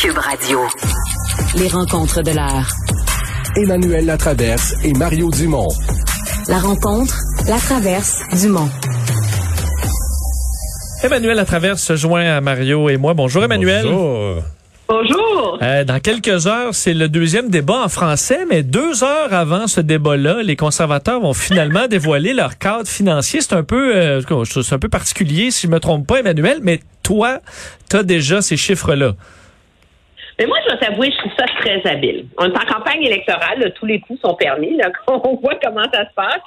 Cube Radio. Les rencontres de l'heure. Emmanuel Latraverse et Mario Dumont. La rencontre, la traverse, Dumont. Emmanuel à travers se joint à Mario et moi. Bonjour Emmanuel. Bonjour. Bonjour. Euh, dans quelques heures, c'est le deuxième débat en français, mais deux heures avant ce débat-là, les conservateurs vont finalement dévoiler leur cadre financier. C'est un peu, euh, c'est un peu particulier, si je me trompe pas, Emmanuel, mais toi, tu as déjà ces chiffres-là. Mais moi, je dois t'avouer, je trouve ça très habile. On est en campagne électorale, tous les coups sont permis, on voit comment ça se passe.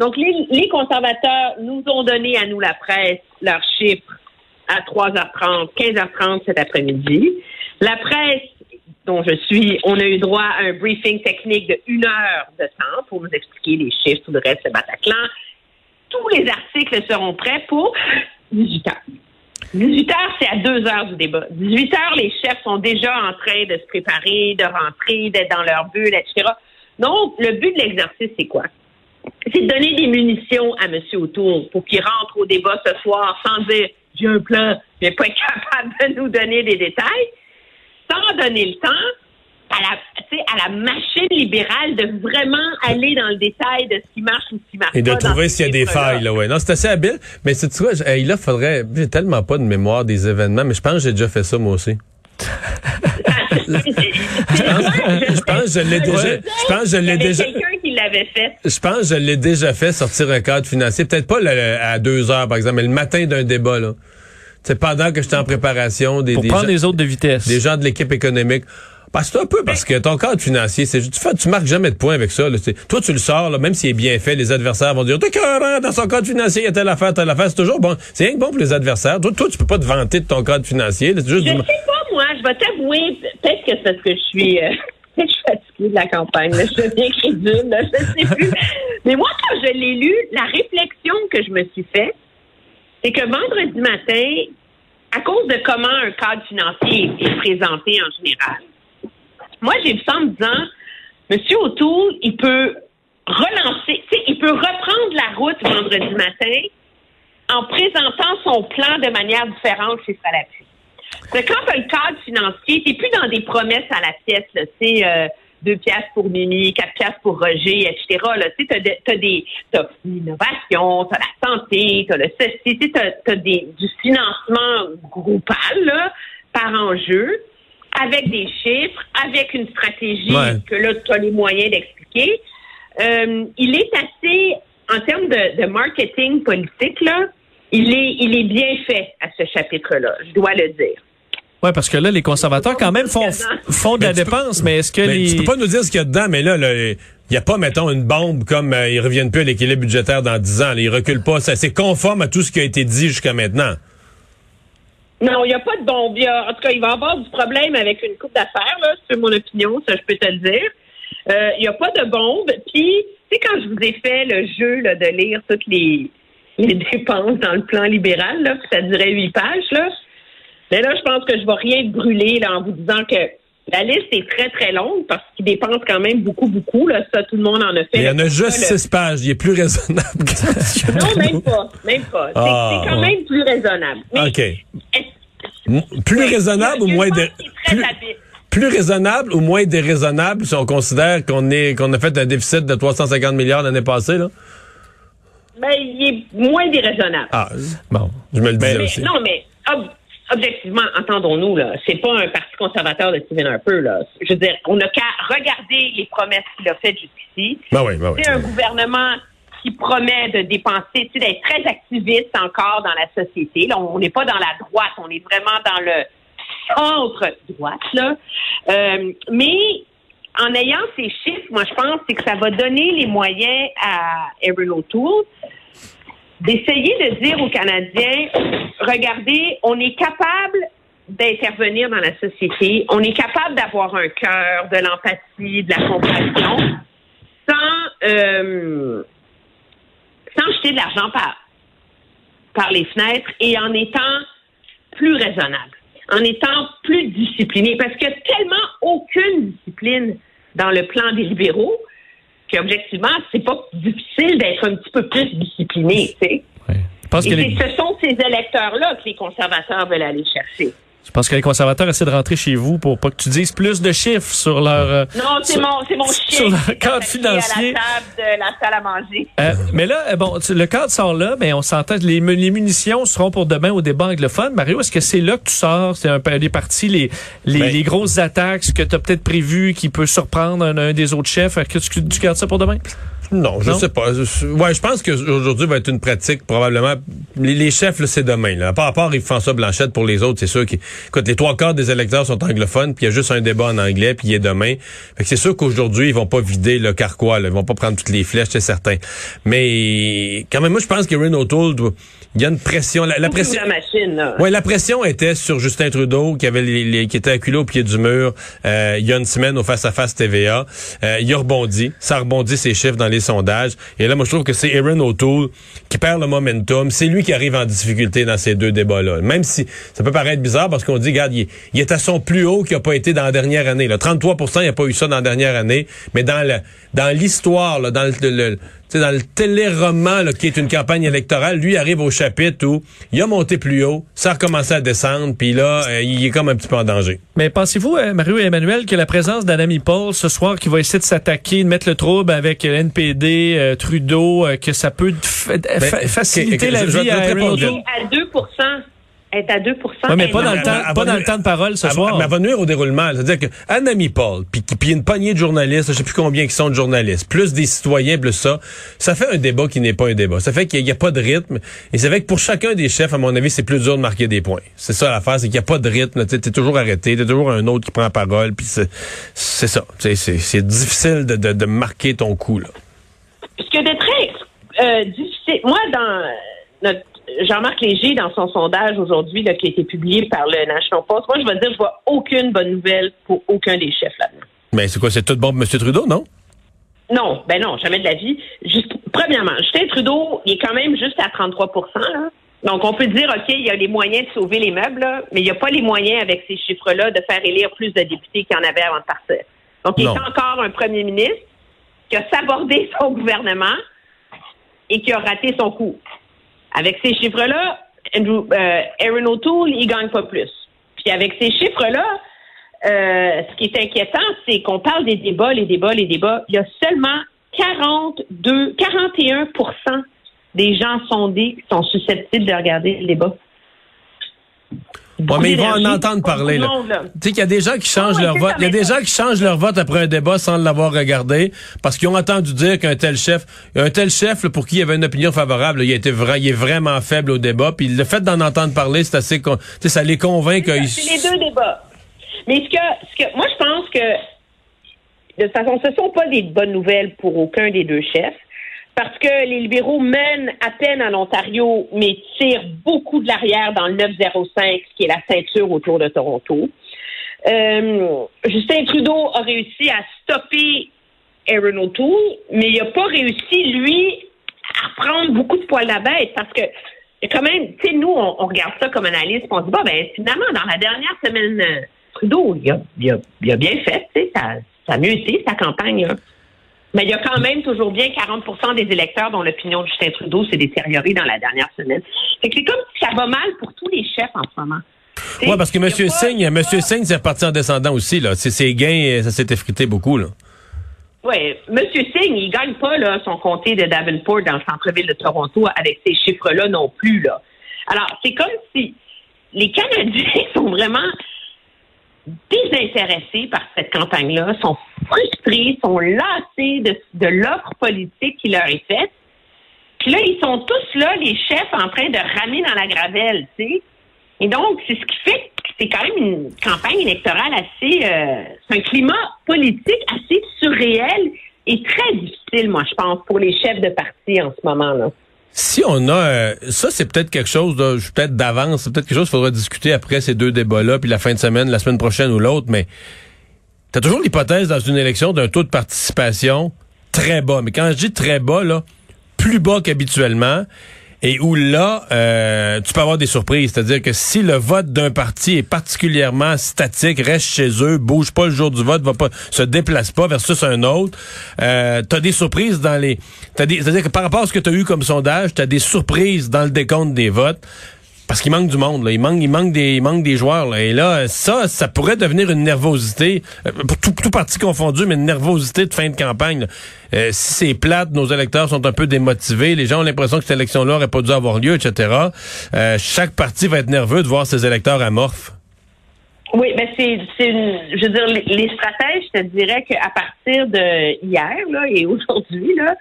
Donc, les, conservateurs nous ont donné à nous, la presse, leurs chiffres à 3h30, 15h30 cet après-midi. La presse, dont je suis, on a eu droit à un briefing technique de une heure de temps pour nous expliquer les chiffres, tout le reste, le Bataclan. Tous les articles seront prêts pour 18 heures. 18 heures, c'est à deux heures du débat. 18 heures, les chefs sont déjà en train de se préparer, de rentrer, d'être dans leur bulle, etc. Donc, le but de l'exercice, c'est quoi? C'est de donner des munitions à M. Autour pour qu'il rentre au débat ce soir sans dire j'ai un plan, mais pas capable de nous donner des détails, sans donner le temps à la, tu sais, à la machine libérale de vraiment aller dans le détail de ce qui marche ou ce qui marche Et de pas. trouver s'il y a des failles, là, ouais. Non, c'est assez habile. Mais c'est tu vois, j- hey, là, faudrait, j'ai tellement pas de mémoire des événements, mais je pense que j'ai déjà fait ça, moi aussi. Je pense que je l'ai déjà, je pense que je l'ai déjà, quelqu'un qui l'avait fait. je pense que je l'ai déjà fait sortir un cadre financier. Peut-être pas le- le- à deux heures, par exemple, mais le matin d'un débat, là. C'est pendant que j'étais en préparation des, Pour des prendre gens- les autres de vitesse. des gens de l'équipe économique. Parce que c'est un peu parce que ton cadre financier, c'est tu fais, tu marques jamais de points avec ça. Là, toi, tu le sors, là, même s'il est bien fait, les adversaires vont dire T'es écœurant, dans son cadre financier, il y a telle affaire, telle affaire. C'est toujours bon. C'est rien que bon pour les adversaires. Toi, toi, tu peux pas te vanter de ton cadre financier. là, C'est juste Je du- sais pas, moi, je vais t'avouer, peut-être que c'est parce que je suis, euh, je suis fatiguée de la campagne, là, je deviens crédule, là, je sais plus. Mais moi, quand je l'ai lu, la réflexion que je me suis faite, c'est que vendredi matin, à cause de comment un cadre financier est présenté en général, moi, j'ai vu ça en me disant, Monsieur O'Toole, il peut relancer, il peut reprendre la route vendredi matin en présentant son plan de manière différente chez Salapi. C'est quand tu as le cadre financier, tu plus dans des promesses à la pièce, tu sais, euh, deux piastres pour Mimi, quatre piastres pour Roger, etc. Tu sais, t'as, de- des, t'as l'innovation, t'as la santé, t'as le ceci, t'as, t'as des, du financement groupal, par enjeu, avec des chiffres, avec une stratégie Ouais. que là, tu as les moyens d'expliquer. Euh, il est assez, en termes de, de marketing politique, là, il est, il est bien fait à ce chapitre-là, je dois le dire. Ouais, parce que là, les conservateurs quand même font, font de la Mais tu peux- dépense, mais est-ce que Mais les... Tu peux pas nous dire ce qu'il y a dedans, mais là, là, il n'y a pas, mettons, une bombe comme euh, ils reviennent plus à l'équilibre budgétaire dans 10 ans. Là, ils reculent pas. Ça, c'est conforme à tout ce qui a été dit jusqu'à maintenant. Non, il n'y a pas de y a- en tout cas, il va y avoir du problème avec une coupe d'affaires, là, c'est mon opinion, ça je peux te le dire. Euh, Il n'y a pas de bombe. Puis, tu sais, quand je vous ai fait le jeu là, de lire toutes les, les dépenses dans le plan libéral, là, puis ça durait huit pages, là. Mais là, je pense que je vais rien brûler là, en vous disant que la liste est très, très longue parce qu'il dépense quand même beaucoup, beaucoup. Là, ça, tout le monde en a fait. Mais il y en a Le- juste six pages. Il est plus raisonnable que Non, même pas. Même pas. C'est Ah, c'est quand ouais. même plus raisonnable. Mais OK. Plus Oui, raisonnable ou moins de... plus- raisonnable ou moins déraisonnable si on considère qu'on est qu'on a fait un déficit de 350 milliards l'année passée là? Ben, il est moins déraisonnable. Ah bon, je me le disais Mais- aussi. non, mais ob- objectivement, entendons-nous, là, c'est pas un parti conservateur de Stephen Harper, là. Je veux dire, on n'a qu'à regarder les promesses qu'il a faites jusqu'ici. Ben oui, ben oui. C'est un gouvernement qui promet de dépenser, tu sais, d'être très activiste encore dans la société. On n'est pas dans la droite, on est vraiment dans le centre droite, là. Euh, mais en ayant ces chiffres, moi, je pense c'est que ça va donner les moyens à Erin O'Toole d'essayer de dire aux Canadiens, regardez, on est capable d'intervenir dans la société, on est capable d'avoir un cœur, de l'empathie, de la compassion, sans, euh, jeter de l'argent par, par les fenêtres et en étant plus raisonnable, en étant plus discipliné, parce qu'il n'y a tellement aucune discipline dans le plan des libéraux qu'objectivement, c'est pas difficile d'être un petit peu plus discipliné, tu sais. Et que les, ce sont ces électeurs-là que les conservateurs veulent aller chercher. Je pense que les conservateurs essaient de rentrer chez vous pour pas que tu dises plus de chiffres sur leur. euh, Non, c'est sur- mon, c'est mon sur chien leur qui est cadre financier. à la table de la salle à manger. Euh, mais là, euh, bon, tu- le cadre sort là, mais on s'entend. Les, les munitions seront pour demain au débat anglophone. Mario, est-ce que c'est là que tu sors? C'est un peu des parties, les, les, Ben- les grosses attaques, ce que tu as peut-être prévu qui peut surprendre un, un des autres chefs. Est-ce que tu, tu gardes ça pour demain? Non, je Non? sais pas. Je- Ouais, je pense qu'aujourd'hui va être une pratique probablement. Les, les chefs, là, c'est demain. Là. À part, à part Yves-François Blanchette, pour les autres, c'est sûr qu'ils. Écoute, les trois quarts des électeurs sont anglophones, puis il y a juste un débat en anglais, puis il est demain. Fait que c'est sûr qu'aujourd'hui, ils vont pas vider le carquois. Là. Ils vont pas prendre toutes les flèches, c'est certain. Mais quand même, moi, je pense que Renault O'Toole, doit- il y a une pression. La, la pression. la machine, là. Ouais, la pression était sur Justin Trudeau qui avait les, les- qui était acculé au pied du mur euh, il y a une semaine au face à face TVA. Euh, il a rebondi, ça rebondit ses chiffres dans les Et là, moi, je trouve que c'est Aaron O'Toole qui perd le momentum. C'est lui qui arrive en difficulté dans ces deux débats-là. Même si ça peut paraître bizarre parce qu'on dit, regarde, il, est- à son plus haut qu'il n'a pas été dans la dernière année. Là. 33% il n'y a pas eu ça dans la dernière année, mais dans l'histoire, dans le, sais, dans le téléroman là, qui est une campagne électorale, lui arrive au chapitre où il a monté plus haut, ça a recommencé à descendre, puis là, euh, il est comme un petit peu en danger. Mais pensez-vous, euh, Mario et Emmanuel, que la présence d'Anami Paul ce soir qui va essayer de s'attaquer, de mettre le trouble avec euh, NPD, euh, Trudeau, euh, que ça peut fa- fa- faciliter la je- je vie te à à 2 être à 2 Ouais, mais pas dans le temps, pas dans le temps de parole ce elle soir. Mais elle va nuire au déroulement. C'est-à-dire que Anami Paul, puis puis une poignée de journalistes, je sais plus combien qui sont de journalistes, plus des citoyens, plus ça, ça fait un débat qui n'est pas un débat. Ça fait qu'il n'y a, pas de rythme. Et ça fait que pour chacun des chefs, à mon avis, c'est plus dur de marquer des points. C'est ça l'affaire, c'est qu'il n'y a pas de rythme. Tu es toujours arrêté, t'es toujours un autre qui prend la parole, puis c'est c'est ça. Tu sais, C'est c'est difficile de, de, de marquer ton coup. Là. Ce que de très euh, difficile, moi, dans notre Jean-Marc Léger, dans son sondage aujourd'hui, qui a été publié par le National Post, moi, je vais dire, je vois aucune bonne nouvelle pour aucun des chefs là-dedans. Mais c'est quoi, c'est tout bon pour M. Trudeau, non? Non, ben non, jamais de la vie. Juste, premièrement, Justin Trudeau, il est quand même juste à 33 là. Donc, on peut dire, OK, il y a les moyens de sauver les meubles, là, mais il n'y a pas les moyens, avec ces chiffres-là, de faire élire plus de députés qu'il y en avait avant de partir. Donc, il Non. est encore un premier ministre qui a sabordé son gouvernement et qui a raté son coup. Avec ces chiffres-là, Andrew, euh, Aaron O'Toole, il gagne pas plus. Puis avec ces chiffres-là, euh, ce qui est inquiétant, c'est qu'on parle des débats, les débats, les débats. Il y a seulement 42, 41% des gens sondés qui sont susceptibles de regarder le débat. Ouais, mais ils vont en entendre parler. Là. monde, là. Tu sais qu'il y a des gens qui changent leur vote. Il y a des gens qui changent leur vote après un débat sans l'avoir regardé parce qu'ils ont entendu dire qu'un tel chef, un tel chef là, pour qui il y avait une opinion favorable, là, il, a été vra- il est vraiment faible au débat. Puis le fait d'en entendre parler, c'est assez, con- tu sais, ça les convainc C'est les deux débats. Mais ce que, ce que, moi, je pense que, de toute façon, ce ne sont pas des bonnes nouvelles pour aucun des deux chefs, parce que les libéraux mènent à peine en Ontario, mais tirent beaucoup de l'arrière dans le 905, qui est la ceinture autour de Toronto. Euh, Justin Trudeau a réussi à stopper Aaron O'Toole, mais il n'a pas réussi, lui, à prendre beaucoup de poils à bête, parce que quand même, tu sais, nous, on, regarde ça comme analyste, on se dit, bah, ben, finalement, dans la dernière semaine, euh, Trudeau, il a, bien fait, tu sais, ça, a mieux été, sa campagne. Mais il y a quand même toujours bien 40% des électeurs dont l'opinion de Justin Trudeau s'est détériorée dans la dernière semaine. Fait que c'est comme si ça va mal pour tous les chefs en ce moment. Ouais, parce que M. Singh, M. Singh, c'est reparti en descendant aussi, là. C'est ses gains, ça s'est effrité beaucoup, là. Oui, M. Singh, il gagne pas là, son comté de Davenport dans le centre-ville de Toronto avec ces chiffres-là non plus. Là. Alors, c'est comme si les Canadiens sont vraiment désintéressés par cette campagne-là, sont frustrés, sont lassés de, l'offre politique qui leur est faite. Puis là, ils sont tous là, les chefs, en train de ramer dans la gravelle, tu sais. Et donc, c'est ce qui fait que c'est quand même une campagne électorale assez... Euh, c'est un climat politique assez surréel et très difficile, moi, je pense, pour les chefs de parti en ce moment-là. Si on a euh, ça, c'est peut-être quelque chose, peut-être d'avance, c'est peut-être quelque chose qu'il faudra discuter après ces deux débats-là, puis la fin de semaine, la semaine prochaine ou l'autre, mais t'as toujours l'hypothèse dans une élection d'un taux de participation très bas. Mais quand je dis très bas, là, plus bas qu'habituellement et où là, euh, tu peux avoir des surprises. C'est-à-dire que si le vote d'un parti est particulièrement statique, reste chez eux, bouge pas le jour du vote, va pas, se déplace pas versus un autre, euh, tu as des surprises dans les... C'est-à-dire que par rapport à ce que tu eu comme sondage, tu as des surprises dans le décompte des votes. Parce qu'il manque du monde, là. Il manque, il manque des, il manque des joueurs, là. Et là, ça, ça pourrait devenir une nervosité, euh, tout, tout parti confondu, mais une nervosité de fin de campagne. Euh, si c'est plate, nos électeurs sont un peu démotivés, les gens ont l'impression que cette élection-là aurait pas dû avoir lieu, etc. Euh, chaque parti va être nerveux de voir ses électeurs amorphes. Oui, mais c'est, c'est une, je veux dire, les, stratèges, je te dirais qu'à partir de hier là, et aujourd'hui, là,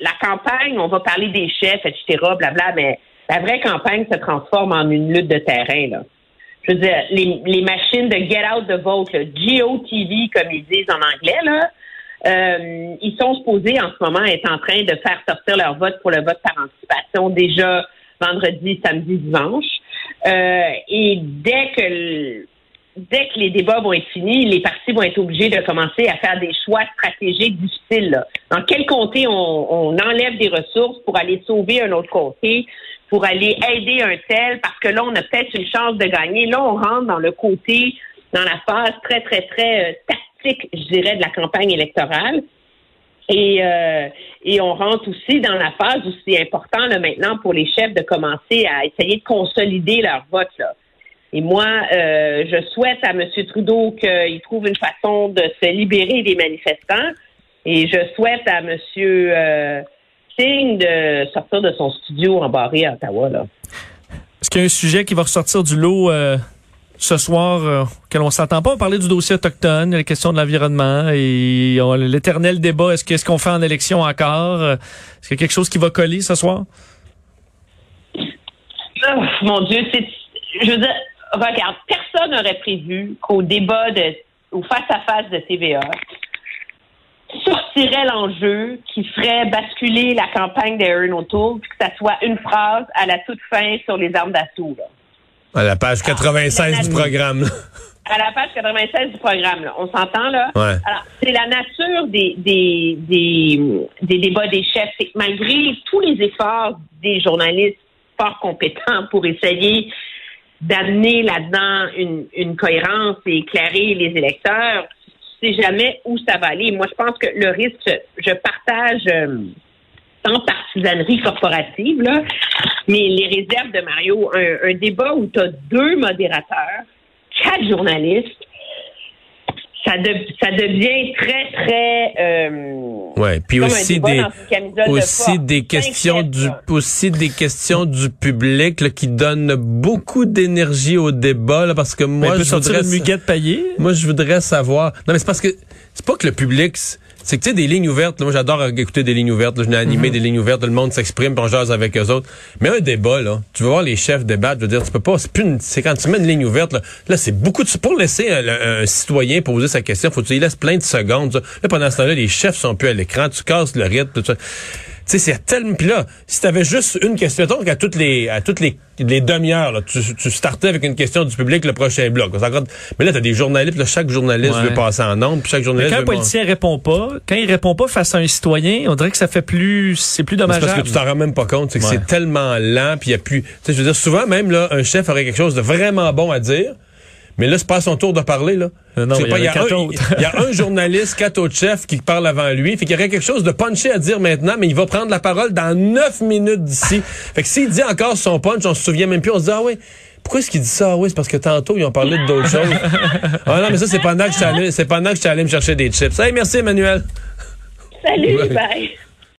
la campagne, on va parler des chefs, etc., blabla, mais la vraie campagne se transforme en une lutte de terrain. Là. Je veux dire, les, machines de get out the vote, GOTV, comme ils disent en anglais, là, euh, ils sont supposés en ce moment être en train de faire sortir leur vote pour le vote par anticipation déjà vendredi, samedi, dimanche. Euh, et dès que dès que les débats vont être finis, les partis vont être obligés de commencer à faire des choix stratégiques difficiles. Dans quel comté on enlève des ressources pour aller sauver un autre comté? Pour aller aider un tel parce que là, on a peut-être une chance de gagner. Là, on rentre dans le côté, dans la phase très, très, très euh, tactique, je dirais, de la campagne électorale. Et, euh, et on rentre aussi dans la phase où c'est important là, maintenant pour les chefs de commencer à essayer de consolider leur vote. Là. Et moi, euh, je souhaite à M. Trudeau qu'il trouve une façon de se libérer des manifestants. Et je souhaite à M signe de sortir de son studio embarré à Ottawa. Là. Est-ce qu'il y a un sujet qui va ressortir du lot euh, ce soir euh, auquel on s'attend pas? On parlait du dossier autochtone, la question de l'environnement et l'éternel débat. Est-ce qu'est-ce qu'on fait en élection encore? Est-ce qu'il y a quelque chose qui va coller ce soir? Oh, mon Dieu, c'est. Je veux dire, regarde, personne n'aurait prévu qu'au débat de, ou face à face de TVA, sortirait l'enjeu qui ferait basculer la campagne d'Aaron O'Toole, puis que ça soit une phrase à la toute fin sur les armes d'assaut. À la page 96 ah, du programme. À la page 96 du programme, là. on s'entend là? Ouais. Alors, c'est la nature des, des, des, des débats des chefs. C'est que malgré tous les efforts des journalistes fort compétents pour essayer d'amener là-dedans une, une cohérence et éclairer les électeurs, jamais où ça va aller. Moi, je pense que le risque, je partage euh, sans partisanerie corporative, là, mais les réserves de Mario, un, débat où tu as deux modérateurs, quatre journalistes, ça, ça devient très, très... Euh, ouais, puis aussi des, aussi des questions du, aussi des questions du public qui donnent beaucoup d'énergie au débat, là, parce que moi, je voudrais... Moi, je voudrais savoir... Non, mais c'est parce que c'est pas que le public c'est que tu sais des lignes ouvertes moi j'adore écouter des lignes ouvertes je n'ai animé mhm. des lignes ouvertes le monde s'exprime on jase avec eux autres. Mais un débat là tu veux voir les chefs débattre je veux dire tu peux pas c'est plus c'est quand tu mets une ligne ouverte là, c'est beaucoup de pour laisser un, citoyen poser sa question faut que tu lui laisses plein de secondes là pendant ce temps-là les chefs sont plus à l'écran tu casses le rythme tout ça sais, c'est tellement. Puis là, si t'avais juste une question, mettons qu'à toutes les à toutes les, les demi-heures, tu, tu startais avec une question du public le prochain bloc. Mais là, t'as des journalistes, là, chaque journaliste veut passer en nombre, puis chaque journaliste. Mais quand un politicien répond pas, quand il répond pas face à un citoyen, on dirait que ça fait plus, c'est plus dommageable. parce que tu t'en rends même pas compte, c'est que c'est tellement lent, puis il y a plus. Tu sais, je veux dire, souvent même là, un chef aurait quelque chose de vraiment bon à dire. Mais là, c'est pas son tour de parler, là. Non, il y, a, y, a un journaliste, quatre autres chefs qui parlent avant lui. Fait qu'il y aurait quelque chose de punché à dire maintenant, mais il va prendre la parole dans neuf minutes d'ici. fait que s'il dit encore son punch, on se souvient même plus. On se dit, ah oui, pourquoi est-ce qu'il dit ça? Ah oui, c'est parce que tantôt, ils ont parlé d'autres choses. ah non, mais ça, c'est pendant que je suis allé, c'est pendant que je suis allé me chercher des chips. Hey, merci, Emmanuel. Salut, bye.